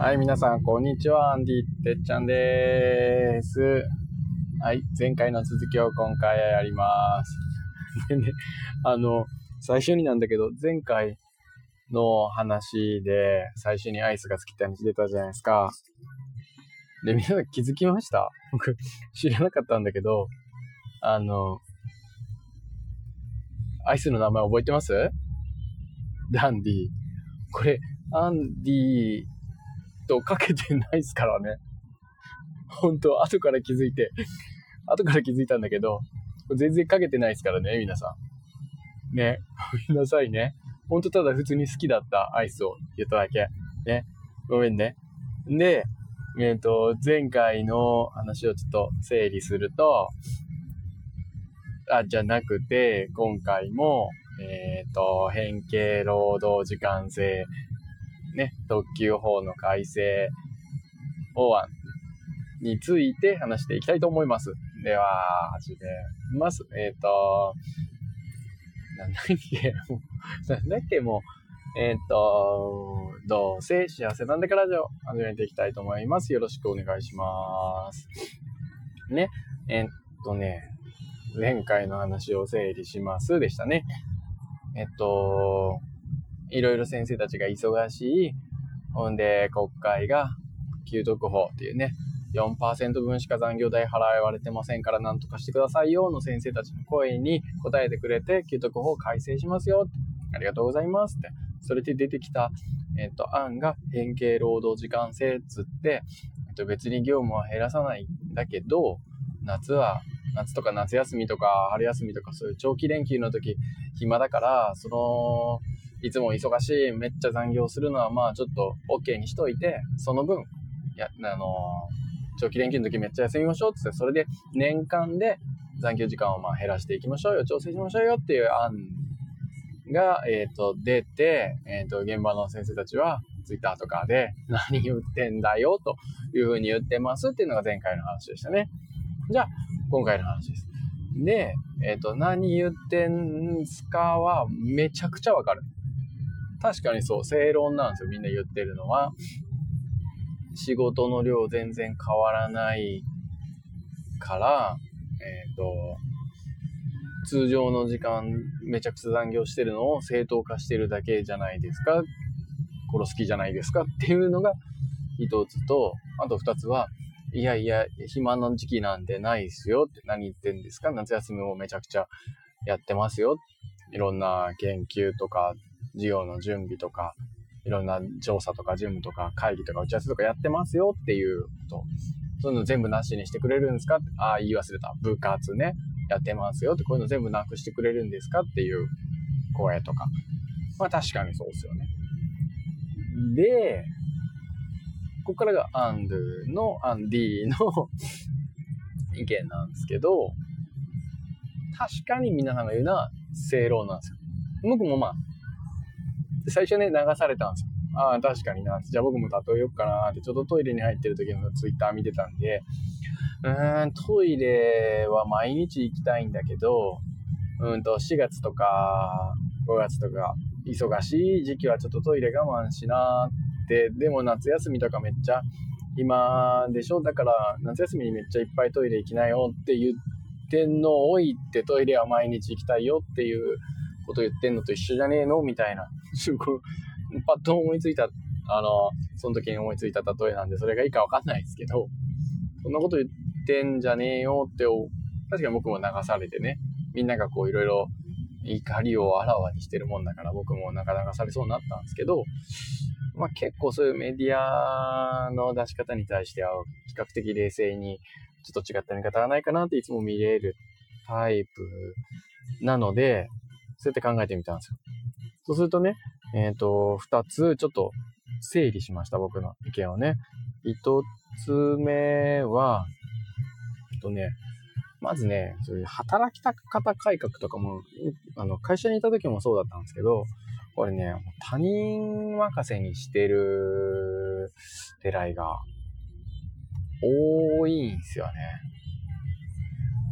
はい、皆さん、こんにちは。アンディてっちゃんです。はい、前回の続きを今回やります。でね、あの、最初になんだけど、前回の話で、最初にアイスが好きって話出たじゃないですか。で、皆さん気づきました？僕、知らなかったんだけど、あの、アイスの名前覚えてます？ダンディ。これ、アンディとかけてないですからね。本当後から気づいて、後から気づいたんだけど、全然かけてないですからね、皆さん。ね、ごめんなさいね。ほんとただ普通に好きだったアイスを言っただけ。ね、ごめんね。で、えっ、ー、と、前回の話をちょっと整理すると、あ、じゃなくて、今回も、えっ、ー、と、変形労働時間制、特急法の改正法案について話していきたいと思います。では、始めます。えっ、ー、と、なんだっけ、なんだっけ、もう、えっ、ー、と、どうせ幸せなんだからじゃ始めていきたいと思います。よろしくお願いします。ね、えっ、ー、とね、前回の話を整理しますでしたね。えっと、いろいろ先生たちが忙しい。ほんで、国会が給特法っていうね、4%分しか残業代払われてませんから何とかしてくださいよの先生たちの声に答えてくれて、給特法を改正しますよ。ありがとうございますって。それで出てきた、えっと、案が変形労働時間制っつって、えっと、別に業務は減らさないんだけど、夏は、夏とか夏休みとか春休みとかそういう長期連休の時暇だから、その、いつも忙しい、めっちゃ残業するのは、まあちょっと OK にしといて、その分、や、あの長期連休の時めっちゃ休みましょうってって、それで年間で残業時間をまあ減らしていきましょうよ、調整しましょうよっていう案が、えっ、ー、と、出て、えっ、ー、と、現場の先生たちは、ツイッターとかで、何言ってんだよ、というふうに言ってますっていうのが前回の話でしたね。じゃあ、今回の話です。で、えっ、ー、と、何言ってんすかは、めちゃくちゃわかる。確かにそう、正論なんですよ、みんな言ってるのは。仕事の量全然変わらないから、えっ、ー、と、通常の時間めちゃくちゃ残業してるのを正当化してるだけじゃないですか殺す気じゃないですかっていうのが一つと、あと二つは、いやいや、暇の時期なんてないですよって何言ってんですか夏休みもめちゃくちゃやってますよ。いろんな研究とか授業の準備とか、いろんな調査とか事務とか会議とか打ち合わせとかやってますよっていうこと。そういうの全部なしにしてくれるんですか？ああ、言い忘れた。部活ね。やってますよって、こういうの全部なくしてくれるんですかっていう声とか。まあ確かにそうですよね。で、ここからがアンドゥの、アンディの 意見なんですけど、確かに皆さんが言うのは正論なんですよ。僕もまあ、最初ね、流されたんですよ。ああ、確かにな。じゃあ僕も例えようかなって、ちょっとトイレに入ってる時のツイッター見てたんで、うーん、トイレは毎日行きたいんだけど、うんと、4月とか5月とか、忙しい時期はちょっとトイレ我慢しなって、でも夏休みとかめっちゃ暇でしょ？だから夏休みにめっちゃいっぱいトイレ行きなよって言ってんのを置いてトイレは毎日行きたいよっていうこと言ってんのと一緒じゃねえの？みたいな。パッと思いついた、あの、その時に思いついた例えなんで、それがいいかわかんないですけど、そんなこと言ってんじゃねえよって、確かに僕も流されてね、みんながこういろいろ怒りをあらわにしてるもんだから僕もなかなかされそうになったんですけど、まあ結構そういうメディアの出し方に対しては比較的冷静にちょっと違った見方はないかなっていつも見れるタイプなので、そうやって考えてみたんですよ。そうするとね、えっ、ー、と、二つちょっと整理しました、僕の意見をね。一つ目は、えっとね、まずね、そういう働き方改革とかも、あの、会社にいた時もそうだったんですけど、これね、他人任せにしてる狙いが多いんすよね。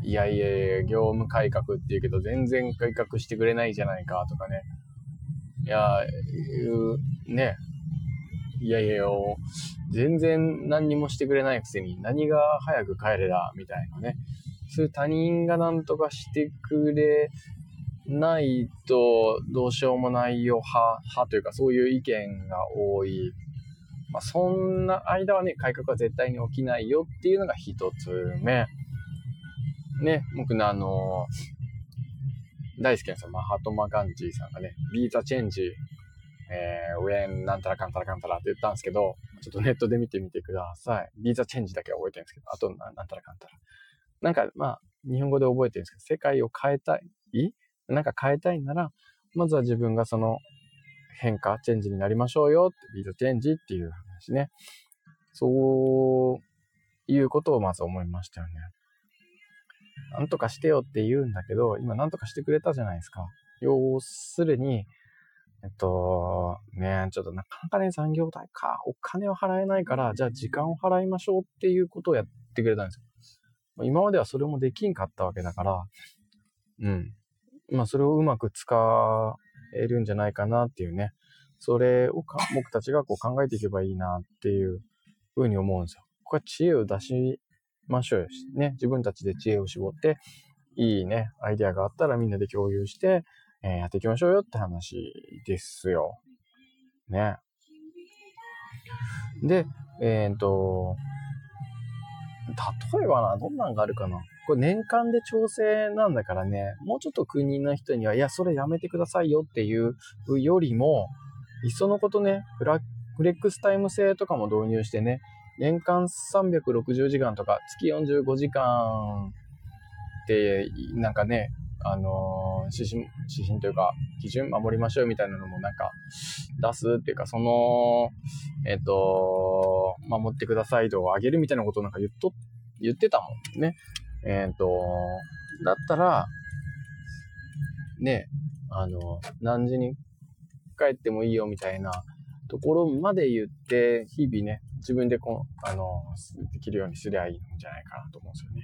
いやいやいや、業務改革って言うけど、全然改革してくれないじゃないかとかね。いや、ね、いやいや、全然何にもしてくれないくせに何が早く帰れだ、みたいなね。そういう他人が何とかしてくれないとどうしようもないよ派、派というかそういう意見が多い。まあ、そんな間はね、改革は絶対に起きないよっていうのが一つ目。ね、僕のあの大好きなさ、マハトマガンジーさんがね、 Be the change、えー、 when なんたらかんたらかんたらって言ったんですけど、ちょっとネットで見てみてください。 Be the change だけは覚えてるんですけど、あとなんたらかんたら。なんか、まあ、日本語で覚えてるんですけど、世界を変えたい？なんか変えたいなら、まずは自分がその変化、チェンジになりましょうよって、 Be the change っていう話ね。そういうことをまず思いましたよね。なんとかしてよって言うんだけど、今なんとかしてくれたじゃないですか。要するに、えっと、ねちょっとなかなかね、残業代か、お金を払えないから、じゃあ時間を払いましょうっていうことをやってくれたんですよ。今まではそれもできんかったわけだから、うん。まあ、それをうまく使えるんじゃないかなっていうね。それを僕たちがこう考えていけばいいなっていうふうに思うんですよ。これは知恵を出しましょうよ。ね。自分たちで知恵を絞って、いいね、アイデアがあったらみんなで共有して、えー、やっていきましょうよって話ですよ。ね。で、えっ、と、例えばな、どんなんがあるかな。これ年間で調整なんだからね、もうちょっと国の人には、いや、それやめてくださいよっていうよりも、いっそのことね、フラフレックスタイム制とかも導入してね、年間360時間とか月45時間って、なんかね、あのー、指針、指針というか、基準守りましょうみたいなのもなんか出すっていうか、その、えっ、ー、と、守ってください度を上げるみたいなことなんか言っと、言ってたもんね。えっ、ー、と、だったら、ね、あの、何時に帰ってもいいよみたいなところまで言って、日々ね、自分でこう、あの、できるようにすりゃいいんじゃないかなと思うんですよね。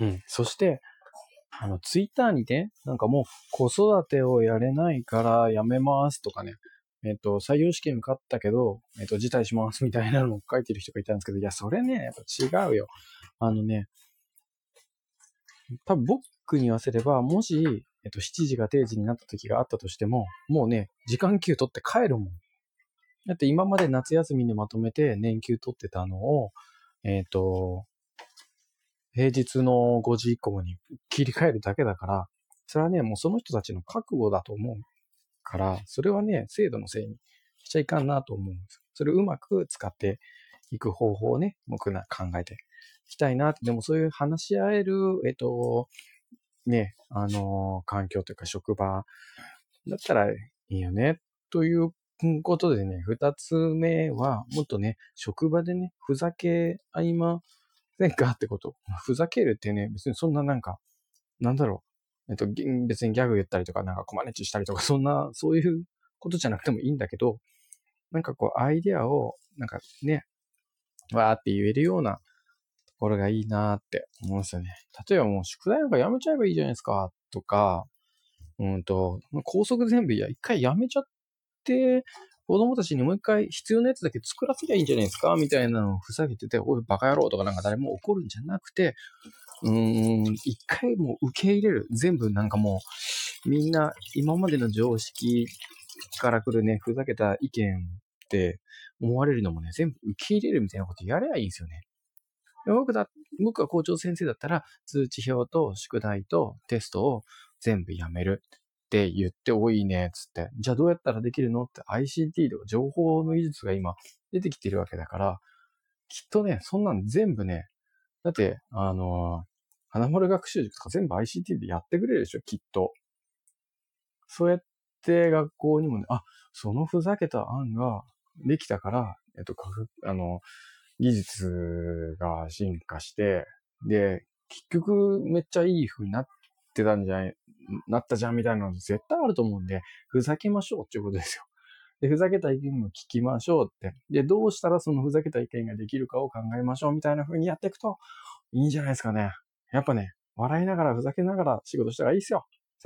うん。そして、あの、ツイッターにね、なんかもう子育てをやれないからやめますとかね、えっ、と、採用試験受かったけど、えっ、と、辞退しますみたいなのを書いてる人がいたんですけど、いや、それね、やっぱ違うよ。あのね、多分僕に言わせれば、もし、えっ、と、7時が定時になった時があったとしても、もうね、時間給取って帰るもん。だって今まで夏休みにまとめて年給取ってたのを、えっ、と、平日の5時以降に切り替えるだけだから、それはね、もうその人たちの覚悟だと思うから、それはね、制度のせいにしちゃいかんなと思うんです。それをうまく使っていく方法をね、僕な考えていきたいな。でもそういう話し合える、えっと、ね、あの、環境というか職場だったらいいよね、ということでね、二つ目は、もっとね、職場でね、ふざけ合いませんかってこと。ふざけるってね、別にそんななんか、なんだろう。えっと、別にギャグ言ったりとか、なんかコマネチしたりとか、そんな、そういうことじゃなくてもいいんだけど、なんかこう、アイデアを、なんかね、わーって言えるようなころがいいなって思うんですよね。例えばもう宿題なんかやめちゃえばいいじゃないですか、とか、うんと、高速全部いや、一回やめちゃって、子供たちにもう一回必要なやつだけ作らせりゃいいんじゃないですかみたいなのをふざけてて、おい、バカ野郎とかなんか誰も怒るんじゃなくて、うーん、一回もう受け入れる。全部なんかもう、みんな今までの常識から来るね、ふざけた意見って思われるのもね、全部受け入れるみたいなことやればいいんですよね。僕だ、僕は校長先生だったら、通知表と宿題とテストを全部やめる。って言って多いね、つって。じゃあどうやったらできるのって ICT とか情報の技術が今出てきてるわけだから、きっとね、そんなん全部ね、だって、あのー、花丸学習塾とか全部 ICT でやってくれるでしょ、きっと。そうやって学校にもね、あ、そのふざけた案ができたから、えっと、あの、技術が進化して、で、結局めっちゃいい風になってたんじゃない、なったじゃんみたいなの絶対あると思うんで、ふざけましょうっていうことですよ。で、ふざけた意見も聞きましょうって。で、どうしたらそのふざけた意見ができるかを考えましょうみたいな風にやっていくといいんじゃないですかね。やっぱね、笑いながらふざけながら仕事した方がいいですよ。